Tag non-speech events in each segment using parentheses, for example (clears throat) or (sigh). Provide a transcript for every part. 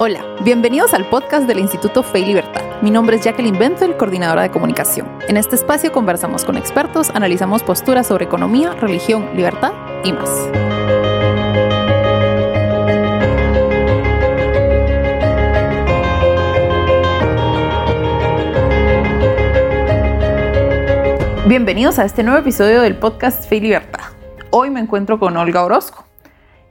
Hola, bienvenidos al podcast del Instituto Fe y Libertad. Mi nombre es Jacqueline Benzel, coordinadora de comunicación. En este espacio conversamos con expertos, analizamos posturas sobre economía, religión, libertad y más. Bienvenidos a este nuevo episodio del podcast Fe y Libertad. Hoy me encuentro con Olga Orozco.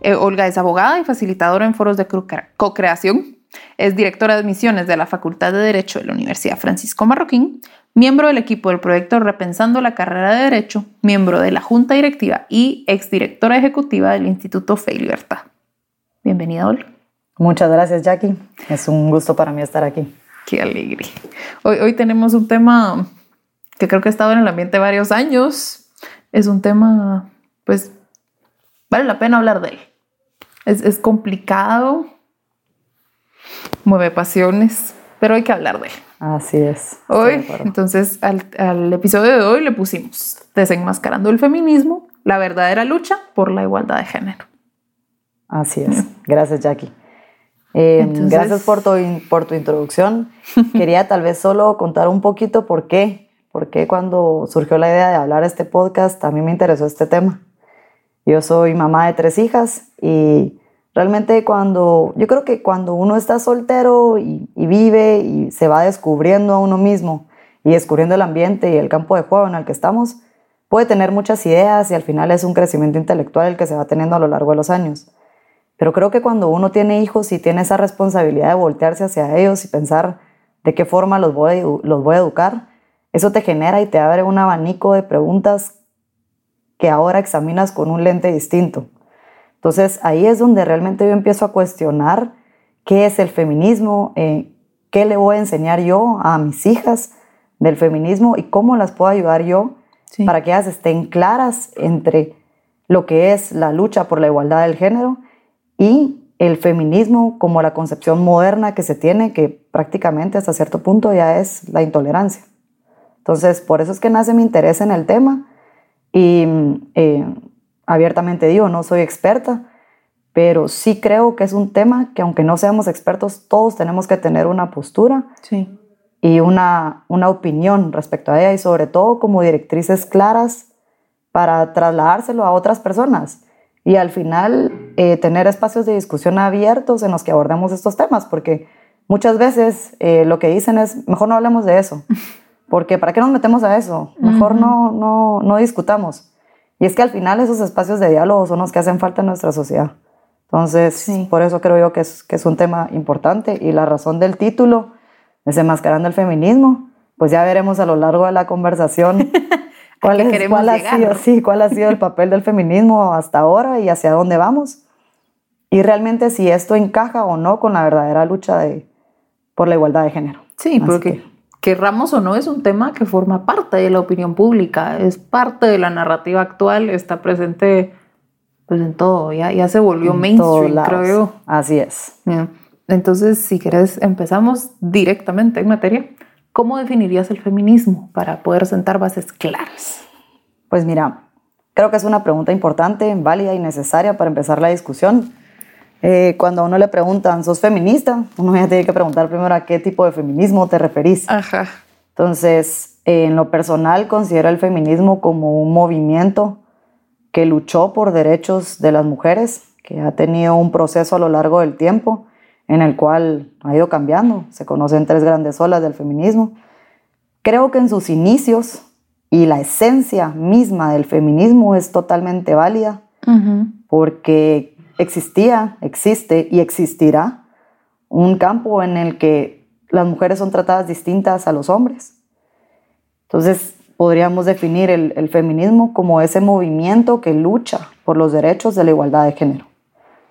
Eh, Olga es abogada y facilitadora en foros de co-creación. Es directora de admisiones de la Facultad de Derecho de la Universidad Francisco Marroquín, miembro del equipo del proyecto Repensando la Carrera de Derecho, miembro de la Junta Directiva y exdirectora ejecutiva del Instituto Fe y Libertad. Bienvenida, Olga. Muchas gracias, Jackie. Es un gusto para mí estar aquí. Qué alegre. Hoy, hoy tenemos un tema que creo que ha estado en el ambiente varios años. Es un tema, pues, vale la pena hablar de él. Es, es complicado, mueve pasiones, pero hay que hablar de él. Así es. Hoy, entonces, al, al, episodio de hoy le pusimos Desenmascarando el feminismo, la verdadera lucha por la igualdad de género. Así es. Gracias, Jackie. Eh, entonces, gracias por tu, por tu introducción. (laughs) Quería tal vez solo contar un poquito por qué, por qué cuando surgió la idea de hablar este podcast, a mí me interesó este tema. Yo soy mamá de tres hijas y realmente cuando, yo creo que cuando uno está soltero y, vive y se va descubriendo a uno mismo y descubriendo el ambiente y el campo de juego en el que estamos, puede tener muchas ideas y al final es un crecimiento intelectual el que se va teniendo a lo largo de los años. Pero creo que cuando uno tiene hijos y tiene esa responsabilidad de voltearse hacia ellos y pensar de qué forma los voy, los voy a educar, eso te genera y te abre un abanico de preguntas que ahora examinas con un lente distinto. Entonces ahí es donde realmente yo empiezo a cuestionar qué es el feminismo, eh, qué le voy a enseñar yo a mis hijas del feminismo y cómo las puedo ayudar yo sí. para que ellas estén claras entre lo que es la lucha por la igualdad del género y el feminismo como la concepción moderna que se tiene, que prácticamente hasta cierto punto ya es la intolerancia. Entonces, por eso es que nace mi interés en el tema y eh, abiertamente digo, no soy experta, pero sí creo que es un tema que aunque no seamos expertos, todos tenemos que tener una postura sí. y una, una opinión respecto a ella y sobre todo como directrices claras para trasladárselo a otras personas y al final eh, tener espacios de discusión abiertos en los que abordemos estos temas, porque muchas veces eh, lo que dicen es, mejor no hablemos de eso, (laughs) porque ¿para qué nos metemos a eso? Mejor uh -huh. no, no, no discutamos. Y es que al final esos espacios de diálogo son los que hacen falta en nuestra sociedad. Entonces, sí. por eso creo yo que es, que es un tema importante y la razón del título, Desenmascarando el feminismo, pues ya veremos a lo largo de la conversación (laughs) cuál, es, cuál, ha sido, sí, cuál ha sido el papel del feminismo hasta ahora y hacia dónde vamos. Y realmente si esto encaja o no con la verdadera lucha de, por la igualdad de género. Sí, Así porque que, querramos o no, es un tema que forma parte de la opinión pública, es parte de la narrativa actual, está presente pues en todo, ya, ya se volvió en mainstream, creo yo. Así es. Yeah. Entonces, si quieres, empezamos directamente en materia. ¿Cómo definirías el feminismo para poder sentar bases claras? Pues mira, creo que es una pregunta importante, válida y necesaria para empezar la discusión. Eh, cuando a uno le preguntan, ¿sos feminista? Uno ya tiene que preguntar primero a qué tipo de feminismo te referís. Ajá. Entonces, eh, en lo personal, considero el feminismo como un movimiento que luchó por derechos de las mujeres, que ha tenido un proceso a lo largo del tiempo en el cual ha ido cambiando. Se conocen tres grandes olas del feminismo. Creo que en sus inicios y la esencia misma del feminismo es totalmente válida, uh -huh. porque existía, existe y existirá un campo en el que las mujeres son tratadas distintas a los hombres. Entonces, podríamos definir el, el, feminismo como ese movimiento que lucha por los derechos de la igualdad de género.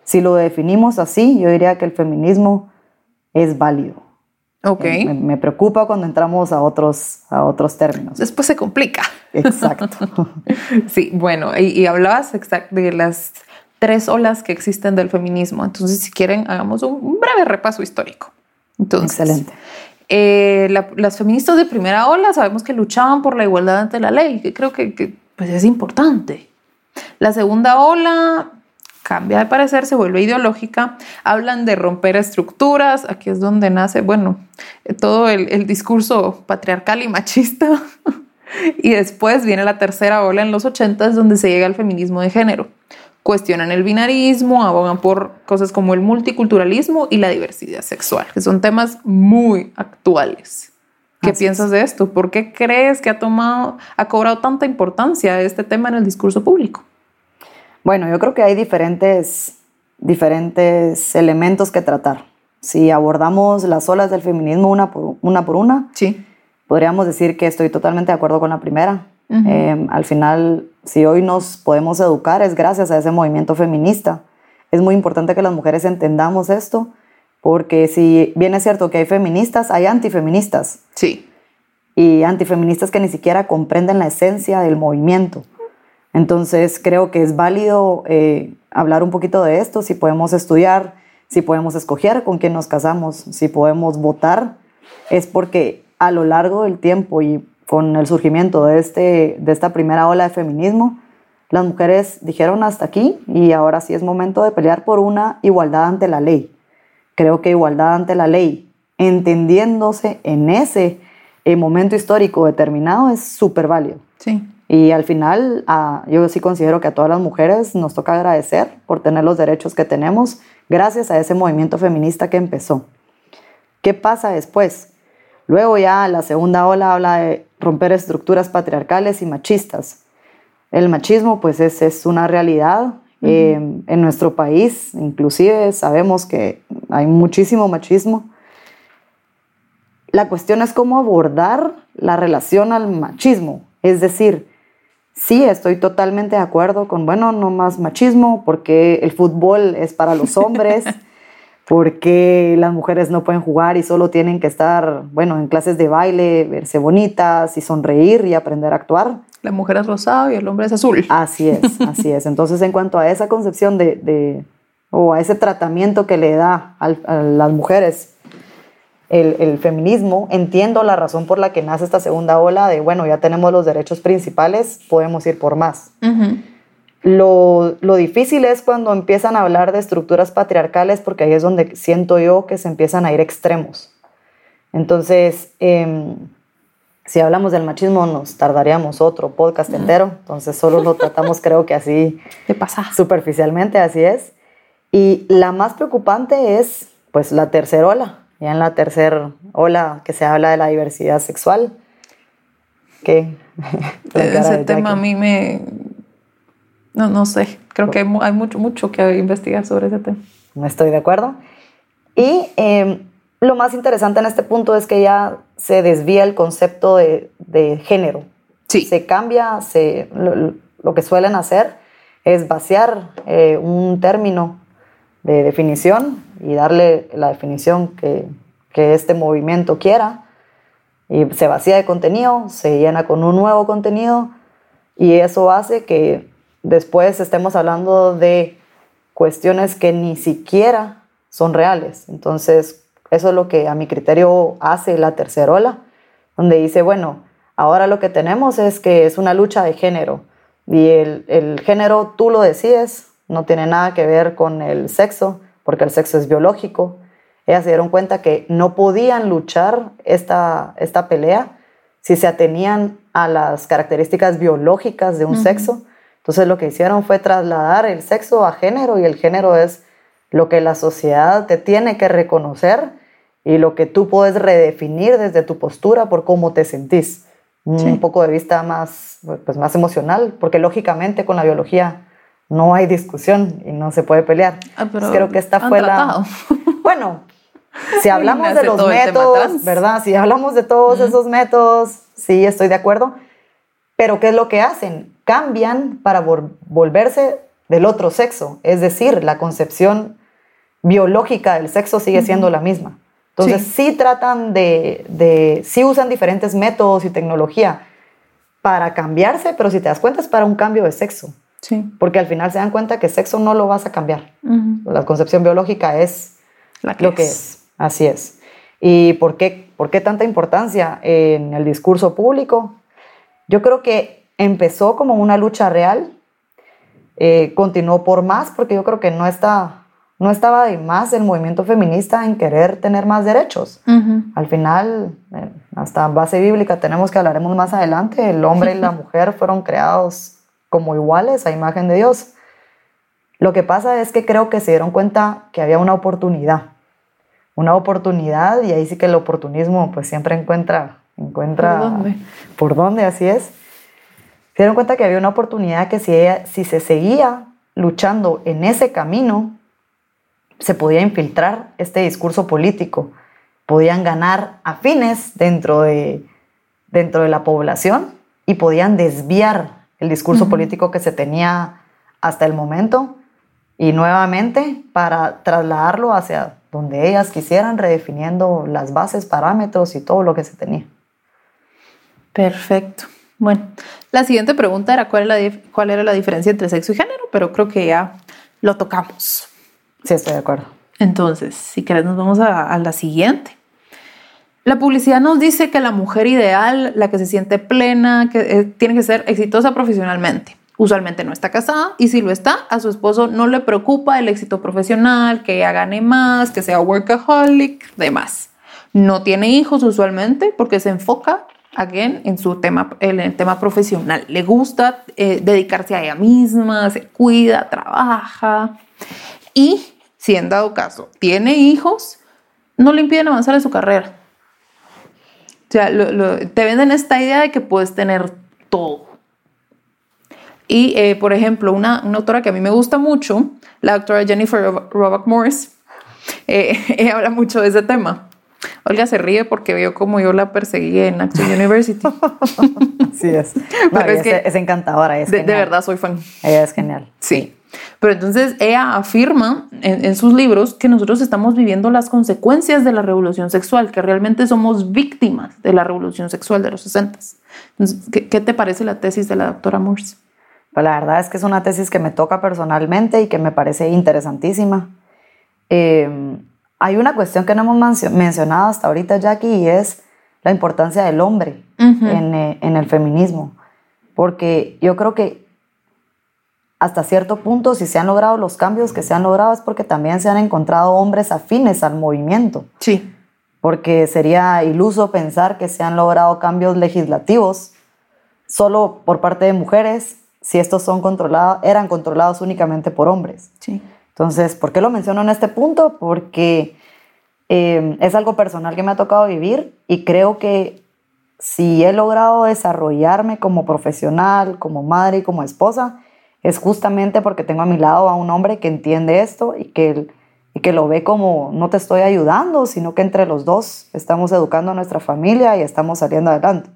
Si lo definimos así, yo diría que el feminismo es válido. Okay. Me, me, preocupa cuando entramos a otros, a otros términos. Después se complica. Exacto. (laughs) sí, bueno, y, y hablabas de las tres olas que existen del feminismo. Entonces, si quieren, hagamos un breve repaso histórico. Entonces, Excelente. Eh, la, las feministas de primera ola sabemos que luchaban por la igualdad ante la ley, que creo que, que pues es importante. La segunda ola cambia de parecer, se vuelve ideológica, hablan de romper estructuras, aquí es donde nace, bueno, todo el, discurso patriarcal y machista. (laughs) y después viene la tercera ola en los ochentas donde se llega al feminismo de género. Cuestionan el binarismo, abogan por cosas como el multiculturalismo y la diversidad sexual, que son temas muy actuales. ¿Qué piensas de esto? ¿Por qué crees que ha tomado, ha cobrado tanta importancia este tema en el discurso público? Bueno, yo creo que hay diferentes, diferentes elementos que tratar. Si abordamos las olas del feminismo una por una, por una sí. podríamos decir que estoy totalmente de acuerdo con la primera. Em, al final, si hoy nos podemos educar es gracias a ese movimiento feminista. Es muy importante que las mujeres entendamos esto, porque si bien es cierto que hay feministas, hay antifeministas. Sí. Y antifeministas que ni siquiera comprenden la esencia del movimiento. Entonces creo que es válido eh, hablar un poquito de esto, si podemos estudiar, si podemos escoger con quién nos casamos, si podemos votar, es porque a lo largo del tiempo y con el surgimiento de, este, de esta primera ola de feminismo, las mujeres dijeron hasta aquí y ahora sí es momento de pelear por una igualdad ante la ley. Creo que igualdad ante la ley, entendiéndose en ese eh, momento histórico determinado, es súper válido. Sí. Y al final, yo sí considero que a todas las mujeres nos toca agradecer por tener los derechos que tenemos gracias a ese movimiento feminista que empezó. ¿Qué pasa después? Luego ya la segunda ola habla de romper estructuras patriarcales y machistas. El machismo pues es, es una realidad. Eh, en nuestro país inclusive sabemos que hay muchísimo machismo. La cuestión es cómo abordar la relación al machismo. Es decir, Sí, estoy totalmente de acuerdo con, bueno, no más machismo, porque el fútbol es para los hombres, (laughs) porque las mujeres no pueden jugar y solo tienen que estar, bueno, en clases de baile, verse bonitas y sonreír y aprender a actuar. La mujer es rosada y el hombre es azul. Así es, (laughs) así es. Entonces, en cuanto a esa concepción de, o a ese tratamiento que le da a las mujeres el, feminismo, entiendo la razón por la que nace esta segunda ola de, bueno, ya tenemos los derechos principales, podemos ir por más. Lo, difícil es cuando empiezan a hablar de estructuras patriarcales, porque ahí es donde siento yo que se empiezan a ir extremos. Entonces, em, si hablamos del machismo, nos tardaríamos otro podcast entero, entonces solo lo tratamos creo que así, de pasa. superficialmente, así es. Y la más preocupante es, pues, la tercera ola, ya en la tercera ola que se habla de la diversidad sexual. ¿Qué? (laughs) Ese tema a mí me... No, no sé, creo que hay, mucho, mucho que investigar sobre ese tema. No estoy de acuerdo. Y em, lo más interesante en este punto es que ya se desvía el concepto de, de género. Sí. Se cambia, se, lo, que suelen hacer es vaciar eh, un término de definición y darle la definición que, que este movimiento quiera. Y se vacía de contenido, se llena con un nuevo contenido y eso hace que después estemos hablando de cuestiones que ni siquiera son reales. Entonces, eso es lo que a mi criterio hace la tercera ola, donde dice, bueno, ahora lo que tenemos es que es una lucha de género y el, el género tú lo decides, no tiene nada que ver con el sexo, porque el sexo es biológico. Ellas se dieron cuenta que no podían luchar esta, esta pelea si se atenían a las características biológicas de un sexo. Entonces lo que hicieron fue trasladar el sexo a género y el género es lo que la sociedad te tiene que reconocer y lo que tú puedes redefinir desde tu postura por cómo te sentís. Un poco de vista más, pues más emocional, porque lógicamente con la biología no hay discusión y no se puede pelear. Ah, creo que esta fue la... (laughs) Bueno, si (laughs) hablamos de los métodos, ¿verdad? Si hablamos de todos esos métodos, sí, estoy de acuerdo. Pero ¿qué es lo que hacen? Cambian para volverse del otro sexo. Es decir, la concepción biológica del sexo sigue siendo la misma. Entonces sí, tratan de, de, sí usan diferentes métodos y tecnología para cambiarse, pero si te das cuenta es para un cambio de sexo. Porque al final se dan cuenta que sexo no lo vas a cambiar. La concepción biológica es lo que es. Así es. ¿Y por qué, por qué tanta importancia en el discurso público? Yo creo que empezó como una lucha real eh, continuó por más, porque yo creo que no, está, no estaba de más el movimiento feminista en querer tener más derechos. Al final, eh, hasta base bíblica tenemos que hablaremos más adelante, el hombre y la (laughs) mujer fueron creados como iguales a imagen de Dios. Lo que pasa es que creo que se dieron cuenta que había una oportunidad, una oportunidad y ahí sí que el oportunismo pues siempre encuentra, encuentra ¿Por dónde? por dónde, así es. Se dieron cuenta que había una oportunidad que si, ella, si se seguía luchando en ese camino, se podía infiltrar este discurso político, podían ganar afines dentro de, dentro de la población y podían desviar el discurso político que se tenía hasta el momento y nuevamente para trasladarlo hacia donde ellas quisieran, redefiniendo las bases, parámetros y todo lo que se tenía. Perfecto. Bueno, la siguiente pregunta era cuál, era la, cuál era la diferencia entre sexo y género, pero creo que ya lo tocamos. Sí, estoy de acuerdo. Entonces, si querés, nos vamos a, a la siguiente. La publicidad nos dice que la mujer ideal, la que se siente plena, que eh, tiene que ser exitosa profesionalmente. Usualmente no está casada y si lo está, a su esposo no le preocupa el éxito profesional, que ella gane más, que sea workaholic, demás. No tiene hijos usualmente porque se enfoca again, en su tema, el tema profesional. Le gusta eh, dedicarse a ella misma, se cuida, trabaja. Y si en dado caso tiene hijos, no le impiden avanzar en su carrera. O sea, te venden esta idea de que puedes tener todo. Y, eh, por ejemplo, una, una, autora que a mí me gusta mucho, la doctora Jennifer Roback Morris, eh, (laughs) habla mucho de ese tema. Olga se ríe porque vio como yo la perseguí en Action (laughs) University. sí es. (laughs) No, es, que es encantadora. Es de, de, verdad soy fan. Ella es genial. Sí. Pero entonces ella afirma en, en, sus libros que nosotros estamos viviendo las consecuencias de la revolución sexual, que realmente somos víctimas de la revolución sexual de los 60. Entonces, ¿qué, ¿qué, te parece la tesis de la doctora Morse? Pues la verdad es que es una tesis que me toca personalmente y que me parece interesantísima. Eh, hay una cuestión que no hemos mencionado hasta ahorita, Jackie, y es la importancia del hombre uh -huh. en, eh, en, el feminismo. Porque yo creo que hasta cierto punto, si se han logrado los cambios que se han logrado, es porque también se han encontrado hombres afines al movimiento. Sí. Porque sería iluso pensar que se han logrado cambios legislativos solo por parte de mujeres si estos son controlados, eran controlados únicamente por hombres. Sí. Entonces, ¿por qué lo menciono en este punto? Porque eh, es algo personal que me ha tocado vivir y creo que si he logrado desarrollarme como profesional, como madre y como esposa, es justamente porque tengo a mi lado a un hombre que entiende esto y que, y que lo ve como no te estoy ayudando, sino que entre los dos estamos educando a nuestra familia y estamos saliendo adelante.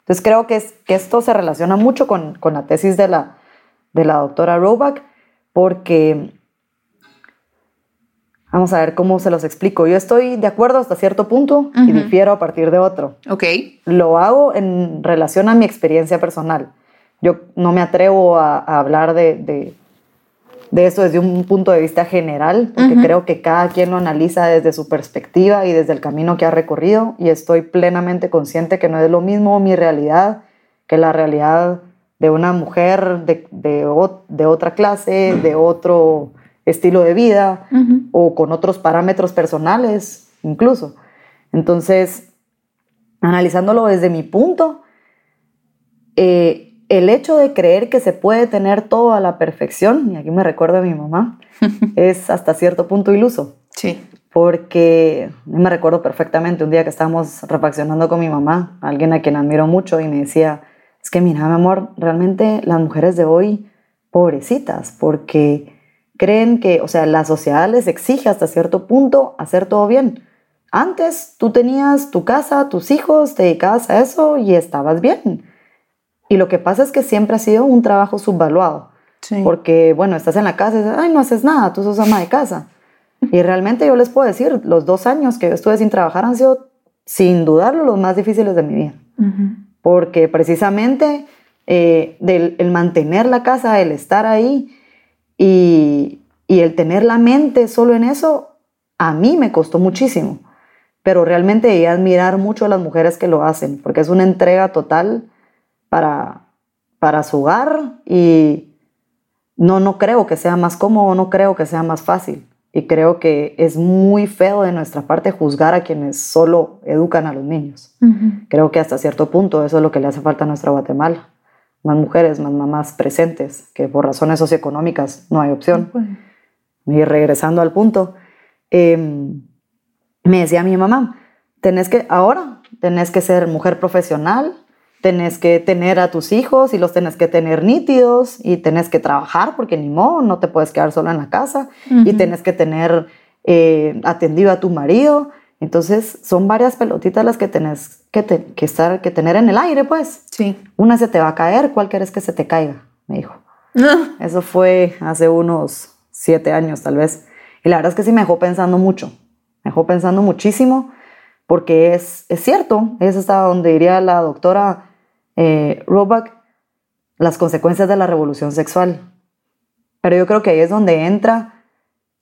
Entonces creo que, es, que esto se relaciona mucho con, con la tesis de la, de la doctora Roback, porque Vamos a ver cómo se los explico. Yo estoy de acuerdo hasta cierto punto uh -huh. y difiero a partir de otro. Ok. Lo hago en relación a mi experiencia personal. Yo no me atrevo a, a hablar de, de, de, eso desde un punto de vista general, porque uh -huh. creo que cada quien lo analiza desde su perspectiva y desde el camino que ha recorrido y estoy plenamente consciente que no es lo mismo mi realidad que la realidad de una mujer de, de, de otra clase, de otro estilo de vida uh -huh. o con otros parámetros personales incluso. Entonces, analizándolo desde mi punto, eh, el hecho de creer que se puede tener todo a la perfección, y aquí me recuerdo a mi mamá, (laughs) es hasta cierto punto iluso. Sí. Porque me recuerdo perfectamente un día que estábamos refaccionando con mi mamá, alguien a quien admiro mucho, y me decía, es que mira, mi amor, realmente las mujeres de hoy, pobrecitas, porque creen que, o sea, la sociedad les exige hasta cierto punto hacer todo bien. Antes tú tenías tu casa, tus hijos, te dedicabas a eso y estabas bien. Y lo que pasa es que siempre ha sido un trabajo subvaluado. Sí. Porque, bueno, estás en la casa y dices, ay, no haces nada, tú sos ama de casa. Y realmente yo les puedo decir, los dos años que yo estuve sin trabajar han sido, sin dudarlo, los más difíciles de mi vida. Uh -huh. Porque precisamente eh, del, el mantener la casa, el estar ahí, y, y, el tener la mente solo en eso, a mí me costó muchísimo. Pero realmente he admirar mucho a las mujeres que lo hacen, porque es una entrega total para, para su hogar y, no, no creo que sea más cómodo, no creo que sea más fácil. Y creo que es muy feo de nuestra parte juzgar a quienes solo educan a los niños. Creo que hasta cierto punto eso es lo que le hace falta a nuestra Guatemala. Más mujeres, más mamás presentes, que por razones socioeconómicas no hay opción. Y regresando al punto, em, me decía mi mamá, tenés que, ahora, tenés que ser mujer profesional, tenés que tener a tus hijos y los tenés que tener nítidos y tenés que trabajar porque ni modo, no te puedes quedar sola en la casa y tenés que tener eh, atendido a tu marido. Entonces son varias pelotitas las que tenés que, que, estar, que tener en el aire, pues. Sí. Una se te va a caer, ¿cuál quieres que se te caiga? Me dijo. (laughs) Eso fue hace unos siete años tal vez. Y la verdad es que sí me dejó pensando mucho. Me dejó pensando muchísimo porque es, es cierto, es hasta donde diría la doctora eh, Roback, las consecuencias de la revolución sexual. Pero yo creo que ahí es donde entra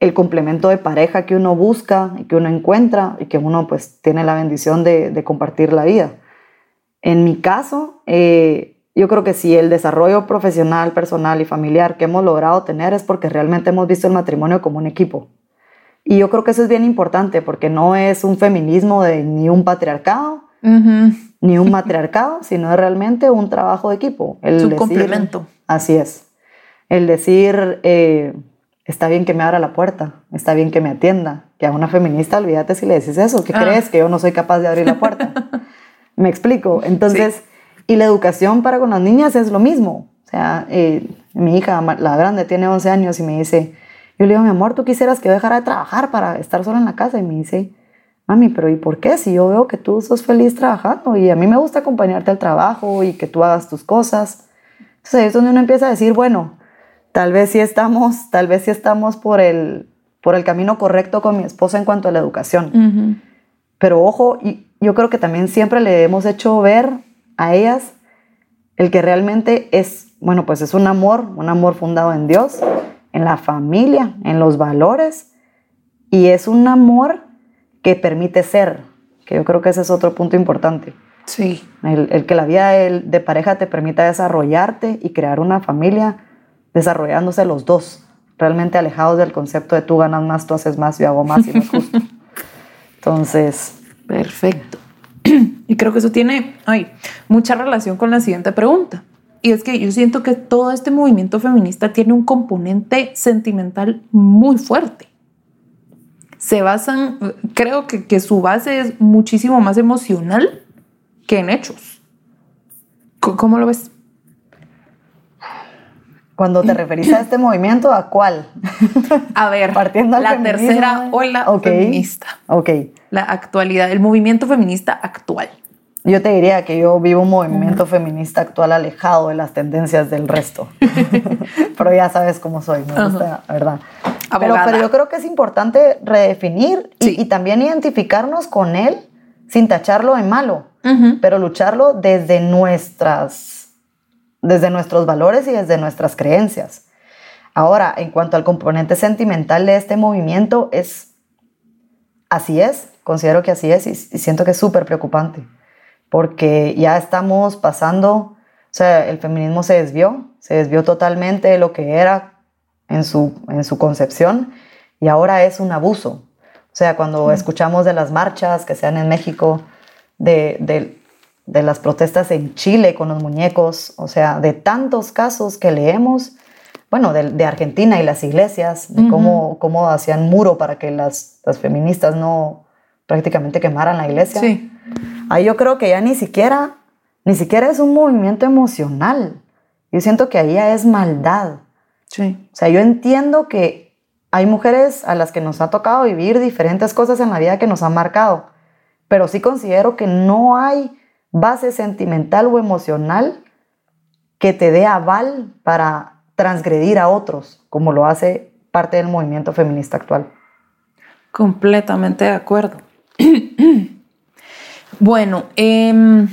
el complemento de pareja que uno busca y que uno encuentra y que uno pues tiene la bendición de, compartir la vida. En mi caso, eh, yo creo que si el desarrollo profesional, personal y familiar que hemos logrado tener es porque realmente hemos visto el matrimonio como un equipo. Y yo creo que eso es bien importante porque no es un feminismo de ni un patriarcado, ni un matriarcado, (laughs) sino es realmente un trabajo de equipo. El un complemento. Así es. El decir, eh, está bien que me abra la puerta, está bien que me atienda. Que a una feminista, olvídate si le decís eso, ¿qué ah. crees? Que yo no soy capaz de abrir la puerta. (laughs) me explico. Entonces, y la educación para con las niñas es lo mismo. O sea, eh, mi hija, la grande, tiene 11 años y me dice, yo le digo, mi amor, ¿tú quisieras que yo dejara de trabajar para estar sola en la casa? Y me dice, mami, pero ¿y por qué? Si yo veo que tú sos feliz trabajando y a mí me gusta acompañarte al trabajo y que tú hagas tus cosas. Entonces ahí es donde uno empieza a decir, bueno, tal vez sí estamos, tal vez sí estamos por el, por el camino correcto con mi esposa en cuanto a la educación. Pero ojo, y yo creo que también siempre le hemos hecho ver a ellas el que realmente es, bueno, pues es un amor, un amor fundado en Dios, en la familia, en los valores, y es un amor que permite ser, que yo creo que ese es otro punto importante. Sí. El, que la vida de, pareja te permita desarrollarte y crear una familia desarrollándose los dos, realmente alejados del concepto de tú ganas más, tú haces más, yo hago más y no es justo. (laughs) Entonces. Perfecto. (clears throat) Y creo que eso tiene ay, mucha relación con la siguiente pregunta. Y es que yo siento que todo este movimiento feminista tiene un componente sentimental muy fuerte se basan, creo que, que su base es muchísimo más emocional que en hechos. ¿Cómo lo ves? Cuando te (laughs) referís a este movimiento, ¿a cuál? A ver, partiendo la tercera ola feminista. Ok. La actualidad, el movimiento feminista actual. Yo te diría que yo vivo un movimiento feminista actual alejado de las tendencias del resto. (laughs) pero ya sabes cómo soy, me gusta, ¿verdad? Pero, yo creo que es importante redefinir y, también identificarnos con él sin tacharlo en malo, pero lucharlo desde nuestras, desde nuestros valores y desde nuestras creencias. Ahora, en cuanto al componente sentimental de este movimiento, es así es, considero que así es y, y siento que es súper preocupante, porque ya estamos pasando, o sea, el feminismo se desvió, se desvió totalmente de lo que era en su, en su concepción y ahora es un abuso. O sea, cuando escuchamos de las marchas que se dan en México, de, de, de, las protestas en Chile con los muñecos, o sea, de tantos casos que leemos, bueno, de, de Argentina y las iglesias, de cómo, cómo, hacían muro para que las, las, feministas no prácticamente quemaran la iglesia. Sí. Ahí yo creo que ya ni siquiera, ni siquiera es un movimiento emocional. Yo siento que ahí ya es maldad. Sí. O sea, yo entiendo que hay mujeres a las que nos ha tocado vivir diferentes cosas en la vida que nos han marcado, pero sí considero que no hay base sentimental o emocional que te dé aval para transgredir a otros, como lo hace parte del movimiento feminista actual. Completamente de acuerdo. (clears throat) bueno, eh,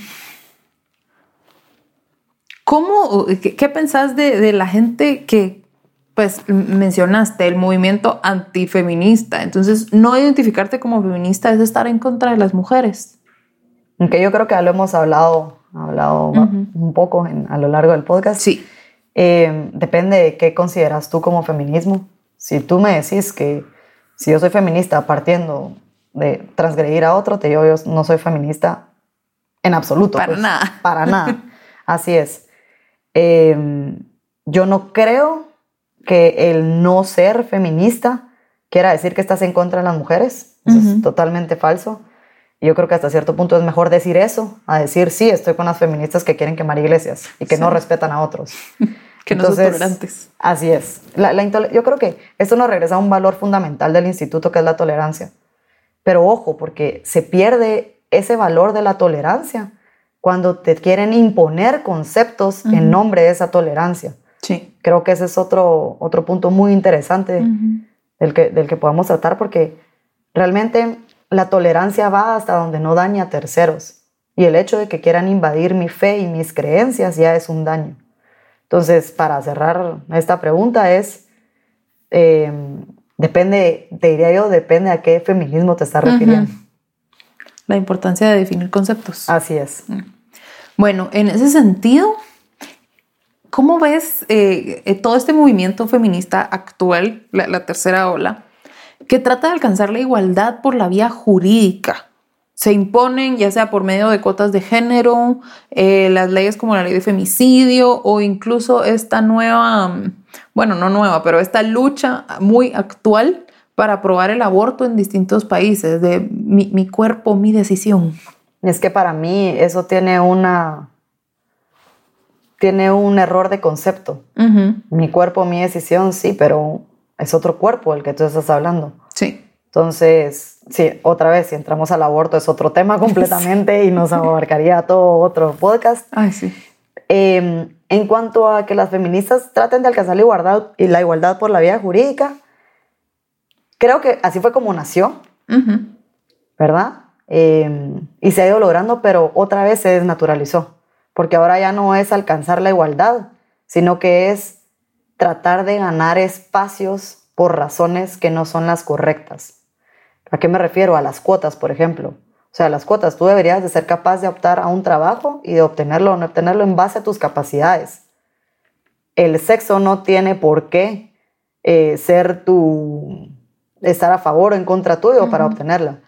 ¿cómo, qué, pensás de, de, la gente que pues mencionaste el movimiento antifeminista. Entonces, no identificarte como feminista es estar en contra de las mujeres. Aunque yo creo que ya lo hemos hablado, hablado un poco a lo largo del podcast. Sí. Eh, depende de qué consideras tú como feminismo. Si tú me decís que si yo soy feminista partiendo de transgredir a otro, te digo yo no soy feminista en absoluto. Para pues, nada. Para nada. (laughs) Así es. Eh, yo no creo que el no ser feminista quiera decir que estás en contra de las mujeres. Eso es totalmente falso. Yo creo que hasta cierto punto es mejor decir eso a decir, sí, estoy con las feministas que quieren quemar iglesias y que no respetan a otros. (laughs) que no son tolerantes. Así es. yo creo que esto nos regresa a un valor fundamental del instituto que es la tolerancia. Pero ojo, porque se pierde ese valor de la tolerancia cuando te quieren imponer conceptos en nombre de esa tolerancia. Sí. Creo que ese es otro, otro punto muy interesante del, que, del que podemos tratar porque realmente la tolerancia va hasta donde no daña a terceros. Y el hecho de que quieran invadir mi fe y mis creencias ya es un daño. Entonces, para cerrar esta pregunta es, em, depende, te diría yo, depende a qué feminismo te estás refiriendo. La importancia de definir conceptos. Así es. Mm. Bueno, en ese sentido, ¿cómo ves eh, eh, todo este movimiento feminista actual, la tercera ola? Que trata de alcanzar la igualdad por la vía jurídica. Se imponen ya sea por medio de cuotas de género, eh, las leyes como la ley de femicidio o incluso esta nueva, bueno, no nueva, pero esta lucha muy actual para aprobar el aborto en distintos países, de mi, cuerpo, mi decisión. Es que para mí eso tiene una, tiene un error de concepto. Mi cuerpo, mi decisión, sí, pero es otro cuerpo el que tú estás hablando. Sí. Entonces, sí, otra vez, si entramos al aborto es otro tema (laughs) completamente y nos abarcaría todo otro podcast. Ay, sí. Em, en cuanto a que las feministas traten de alcanzar la igualdad, y la igualdad por la vía jurídica, creo que así fue como nació, ¿verdad? Em, y se ha ido logrando, pero otra vez se desnaturalizó, porque ahora ya no es alcanzar la igualdad, sino que es tratar de ganar espacios por razones que no son las correctas. ¿A qué me refiero? A las cuotas, por ejemplo. O sea, las cuotas, tú deberías de ser capaz de optar a un trabajo y de obtenerlo o no obtenerlo en base a tus capacidades. El sexo no tiene por qué eh, ser tu, estar a favor o en contra tuyo para obtenerla.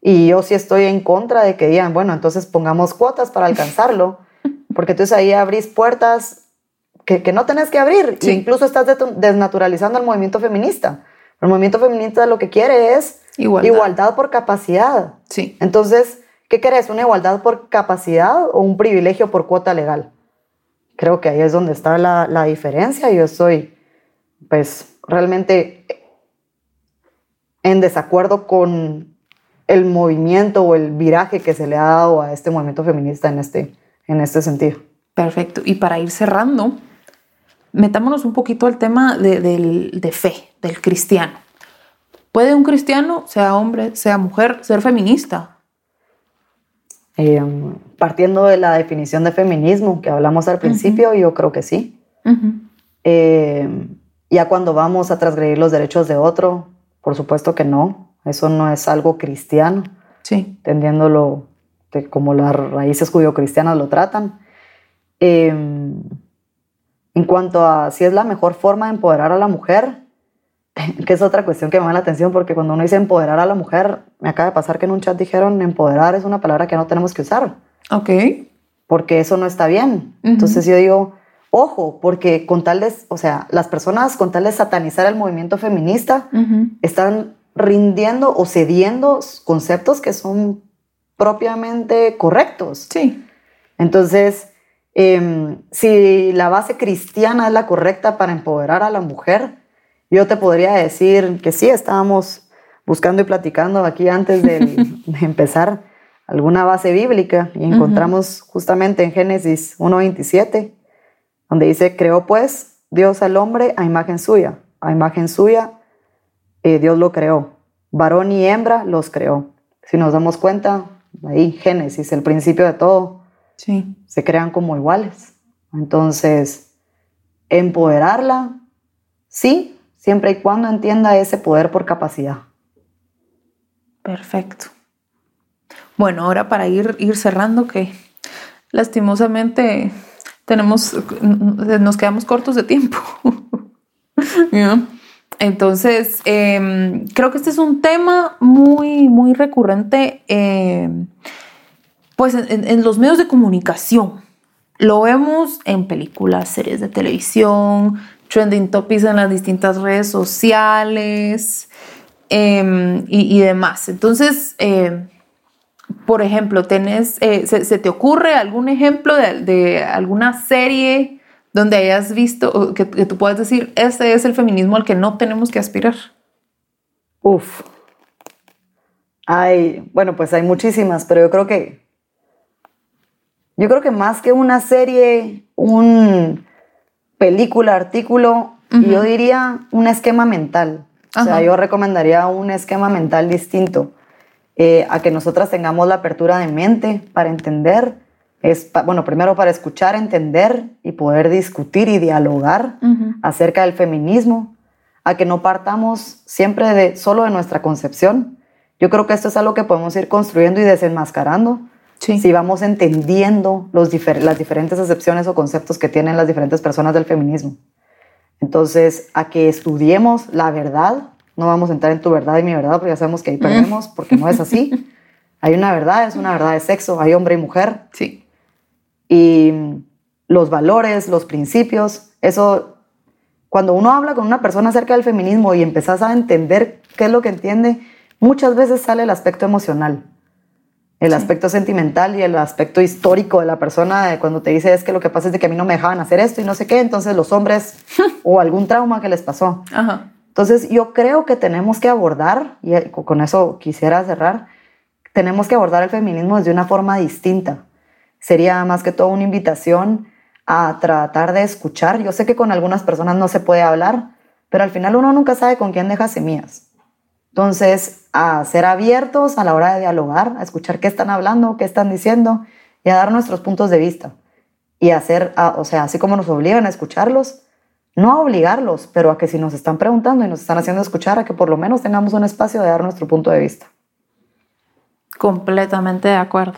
Y yo sí estoy en contra de que digan, bueno, entonces pongamos cuotas para alcanzarlo, porque entonces ahí abrís puertas que, no tenés que abrir. incluso estás desnaturalizando el movimiento feminista. El movimiento feminista lo que quiere es igualdad, por capacidad. Sí. Entonces, ¿qué querés? ¿Una igualdad por capacidad o un privilegio por cuota legal? Creo que ahí es donde está la, la diferencia. Yo estoy, pues, realmente en desacuerdo con el movimiento o el viraje que se le ha dado a este movimiento feminista en este, en este sentido. Perfecto. Y para ir cerrando, metámonos un poquito al tema de, fe, del cristiano. ¿Puede un cristiano, sea hombre, sea mujer, ser feminista? Em, partiendo de la definición de feminismo que hablamos al principio, yo creo que sí. Em, ya cuando vamos a transgredir los derechos de otro, por supuesto que no. Eso no es algo cristiano. Sí. Entendiéndolo como las raíces judío-cristianas lo tratan. Eh, en cuanto a si es la mejor forma de empoderar a la mujer, (laughs) que es otra cuestión que me llama la atención porque cuando uno dice empoderar a la mujer, me acaba de pasar que en un chat dijeron empoderar es una palabra que no tenemos que usar. Ok. Porque eso no está bien. Entonces yo digo, ojo, porque con tal de, o sea, las personas con tal de satanizar el movimiento feminista están rindiendo o cediendo conceptos que son propiamente correctos. Sí. Entonces, Em, si la base cristiana es la correcta para empoderar a la mujer, yo te podría decir que sí, estábamos buscando y platicando aquí antes de, (laughs) empezar alguna base bíblica y encontramos justamente en Génesis 1.27, donde dice, creó pues Dios al hombre a imagen suya, a imagen suya eh, Dios lo creó, varón y hembra los creó. Si nos damos cuenta, ahí Génesis, el principio de todo, Sí. Se crean como iguales. Entonces, empoderarla, sí, siempre y cuando entienda ese poder por capacidad. Perfecto. Bueno, ahora para ir, ir cerrando, que lastimosamente tenemos, nos quedamos cortos de tiempo. (laughs) Entonces, em, creo que este es un tema muy, muy recurrente em, pues en, los medios de comunicación. Lo vemos en películas, series de televisión, trending topics en las distintas redes sociales em, y, demás. Entonces, por ejemplo, tenés, eh, se, te ocurre algún ejemplo de, alguna serie donde hayas visto que, tú puedas decir, ese es el feminismo al que no tenemos que aspirar? Uf. Hay, bueno, pues hay muchísimas, pero yo creo que, yo creo que más que una serie, un película, artículo, yo diría un esquema mental. O sea, yo recomendaría un esquema mental distinto eh, a que nosotras tengamos la apertura de mente para entender, es, bueno, primero para escuchar, entender y poder discutir y dialogar acerca del feminismo, a que no partamos siempre de, solo de nuestra concepción. Yo creo que esto es algo que podemos ir construyendo y desenmascarando si vamos entendiendo los las diferentes acepciones o conceptos que tienen las diferentes personas del feminismo. Entonces, a que estudiemos la verdad no vamos a entrar en tu verdad y mi verdad porque ya sabemos que ahí perdemos, porque no es así. (laughs) Hay una verdad, es una verdad de sexo, hay hombre y mujer. Sí. Y los valores, los principios, eso, cuando uno habla con una persona acerca del feminismo y empezás a entender qué es lo que entiende, muchas veces sale el aspecto emocional, el aspecto sentimental y el aspecto histórico de la persona, de cuando te dice es que lo que pasa es de que a mí no me dejaban hacer esto y no sé qué, entonces los hombres (laughs) o algún trauma que les pasó. Ajá. Entonces yo creo que tenemos que abordar, y con eso quisiera cerrar, tenemos que abordar el feminismo desde una forma distinta. Sería más que todo una invitación a tratar de escuchar. Yo sé que con algunas personas no se puede hablar, pero al final uno nunca sabe con quién deja semillas. Entonces, a ser abiertos a la hora de dialogar, a escuchar qué están hablando, qué están diciendo y a dar nuestros puntos de vista. Y hacer, o sea, así como nos obligan a escucharlos, no a obligarlos, pero a que si nos están preguntando y nos están haciendo escuchar, a que por lo menos tengamos un espacio de dar nuestro punto de vista. Completamente de acuerdo.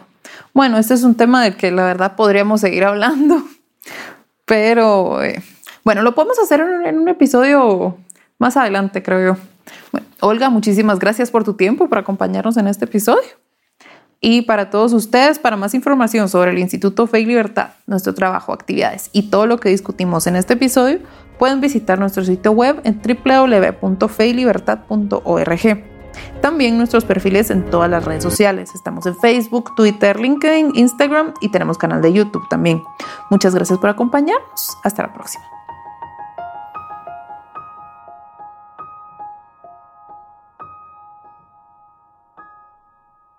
Bueno, este es un tema del que la verdad podríamos seguir hablando, (laughs) pero eh, bueno, lo podemos hacer en, un episodio más adelante, creo yo. Olga, muchísimas gracias por tu tiempo, por acompañarnos en este episodio. Y para todos ustedes, para más información sobre el Instituto Fe Libertad, nuestro trabajo, actividades y todo lo que discutimos en este episodio, pueden visitar nuestro sitio web en www.feylibertad.org. También nuestros perfiles en todas las redes sociales. Estamos en Facebook, Twitter, LinkedIn, Instagram y tenemos canal de YouTube también. Muchas gracias por acompañarnos. Hasta la próxima.